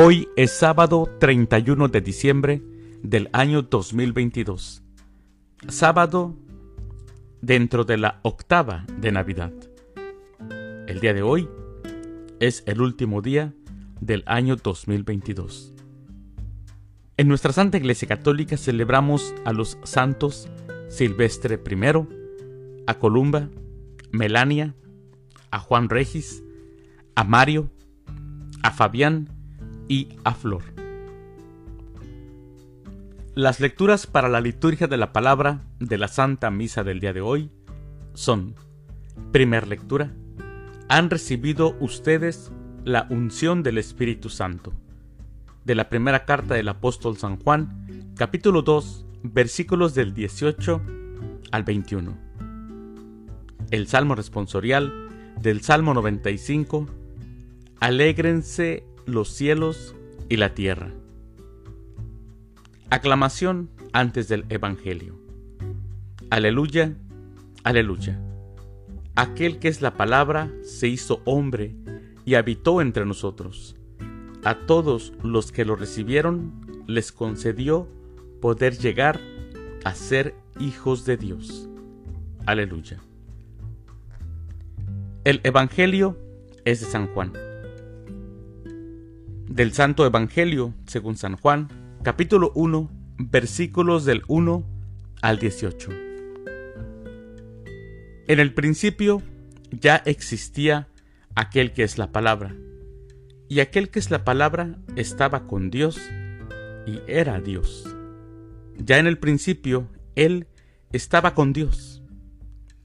Hoy es sábado 31 de diciembre del año 2022. Sábado dentro de la octava de Navidad. El día de hoy es el último día del año 2022. En nuestra Santa Iglesia Católica celebramos a los santos Silvestre I, a Columba, Melania, a Juan Regis, a Mario, a Fabián y a Flor. Las lecturas para la liturgia de la palabra de la Santa Misa del día de hoy son, primer lectura, han recibido ustedes la unción del Espíritu Santo. De la primera carta del apóstol San Juan, capítulo 2, versículos del 18 al 21. El Salmo responsorial del Salmo 95, Alégrense los cielos y la tierra. Aclamación antes del Evangelio. Aleluya, aleluya. Aquel que es la palabra se hizo hombre y habitó entre nosotros. A todos los que lo recibieron les concedió poder llegar a ser hijos de Dios. Aleluya. El Evangelio es de San Juan del Santo Evangelio según San Juan, capítulo 1, versículos del 1 al 18. En el principio ya existía aquel que es la palabra, y aquel que es la palabra estaba con Dios y era Dios. Ya en el principio Él estaba con Dios.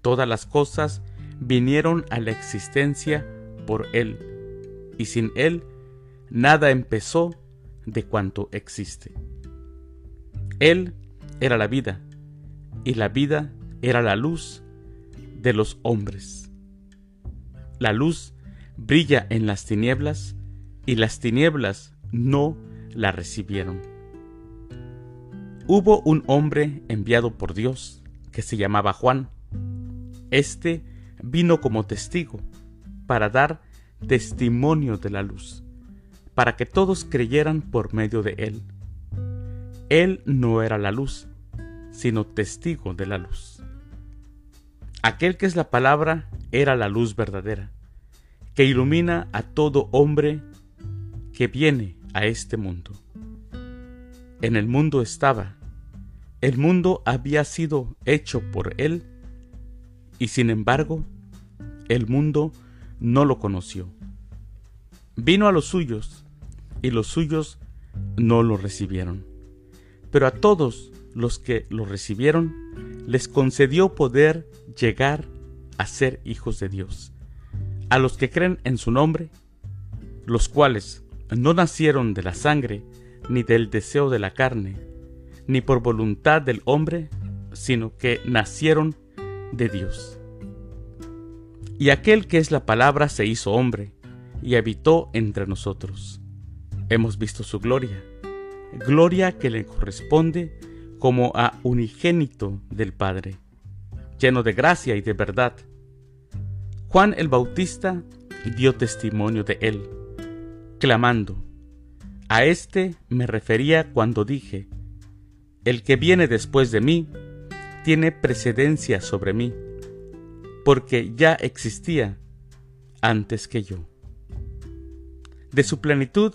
Todas las cosas vinieron a la existencia por Él, y sin Él nada empezó de cuanto existe. Él era la vida, y la vida era la luz de los hombres. La luz brilla en las tinieblas, y las tinieblas no la recibieron. Hubo un hombre enviado por Dios que se llamaba Juan. Este vino como testigo para dar testimonio de la luz para que todos creyeran por medio de él. Él no era la luz, sino testigo de la luz. Aquel que es la palabra era la luz verdadera, que ilumina a todo hombre que viene a este mundo. En el mundo estaba, el mundo había sido hecho por él, y sin embargo, el mundo no lo conoció. Vino a los suyos, y los suyos no lo recibieron. Pero a todos los que lo recibieron, les concedió poder llegar a ser hijos de Dios, a los que creen en su nombre, los cuales no nacieron de la sangre, ni del deseo de la carne, ni por voluntad del hombre, sino que nacieron de Dios. Y aquel que es la palabra se hizo hombre, y habitó entre nosotros. Hemos visto su gloria, gloria que le corresponde como a unigénito del Padre, lleno de gracia y de verdad. Juan el Bautista dio testimonio de él, clamando, a este me refería cuando dije, el que viene después de mí tiene precedencia sobre mí, porque ya existía antes que yo. De su plenitud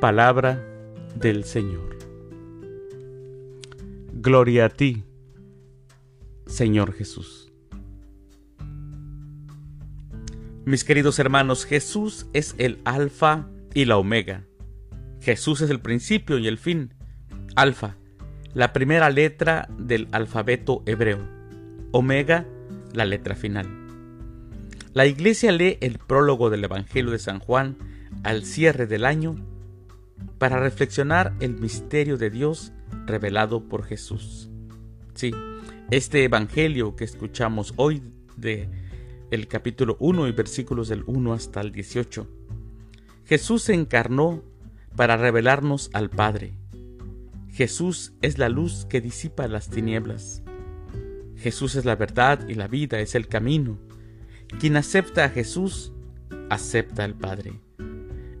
Palabra del Señor. Gloria a ti, Señor Jesús. Mis queridos hermanos, Jesús es el alfa y la omega. Jesús es el principio y el fin. Alfa, la primera letra del alfabeto hebreo. Omega, la letra final. La iglesia lee el prólogo del Evangelio de San Juan al cierre del año para reflexionar el misterio de Dios revelado por Jesús. Sí, este evangelio que escuchamos hoy de el capítulo 1 y versículos del 1 hasta el 18. Jesús se encarnó para revelarnos al Padre. Jesús es la luz que disipa las tinieblas. Jesús es la verdad y la vida, es el camino. Quien acepta a Jesús, acepta al Padre.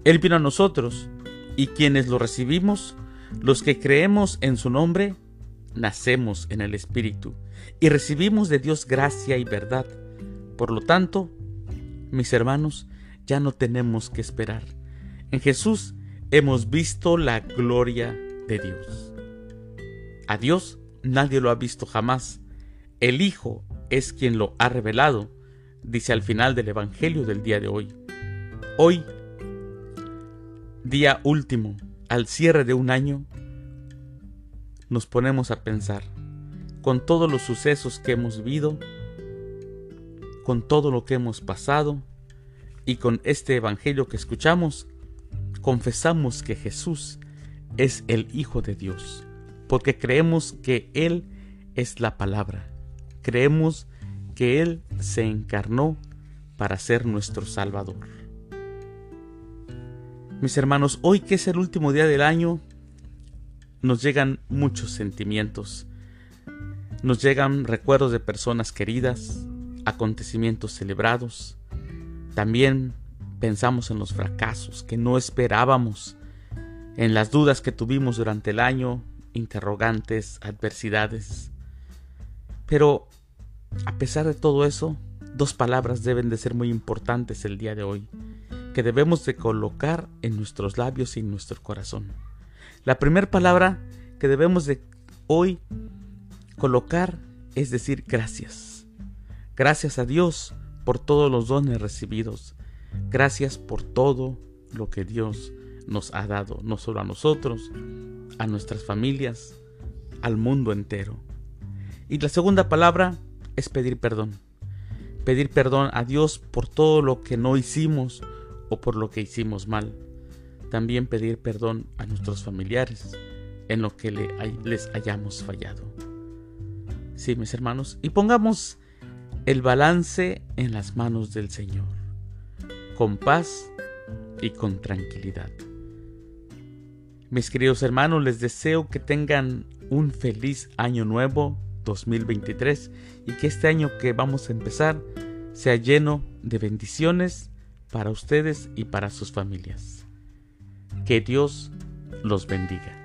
Él vino a nosotros, y quienes lo recibimos, los que creemos en su nombre, nacemos en el Espíritu y recibimos de Dios gracia y verdad. Por lo tanto, mis hermanos, ya no tenemos que esperar. En Jesús hemos visto la gloria de Dios. A Dios nadie lo ha visto jamás. El Hijo es quien lo ha revelado, dice al final del Evangelio del día de hoy. Hoy, día último, al cierre de un año, nos ponemos a pensar, con todos los sucesos que hemos vivido, con todo lo que hemos pasado y con este Evangelio que escuchamos, confesamos que Jesús es el Hijo de Dios, porque creemos que Él es la palabra, creemos que Él se encarnó para ser nuestro Salvador. Mis hermanos, hoy que es el último día del año, nos llegan muchos sentimientos. Nos llegan recuerdos de personas queridas, acontecimientos celebrados. También pensamos en los fracasos que no esperábamos, en las dudas que tuvimos durante el año, interrogantes, adversidades. Pero, a pesar de todo eso, dos palabras deben de ser muy importantes el día de hoy, que debemos de colocar en nuestros labios y en nuestro corazón. La primera palabra que debemos de hoy colocar es decir gracias. Gracias a Dios por todos los dones recibidos. Gracias por todo lo que Dios nos ha dado, no solo a nosotros, a nuestras familias, al mundo entero. Y la segunda palabra es pedir perdón. Pedir perdón a Dios por todo lo que no hicimos o por lo que hicimos mal también pedir perdón a nuestros familiares en lo que les hayamos fallado. Sí, mis hermanos, y pongamos el balance en las manos del Señor, con paz y con tranquilidad. Mis queridos hermanos, les deseo que tengan un feliz año nuevo 2023 y que este año que vamos a empezar sea lleno de bendiciones para ustedes y para sus familias. Que Dios los bendiga.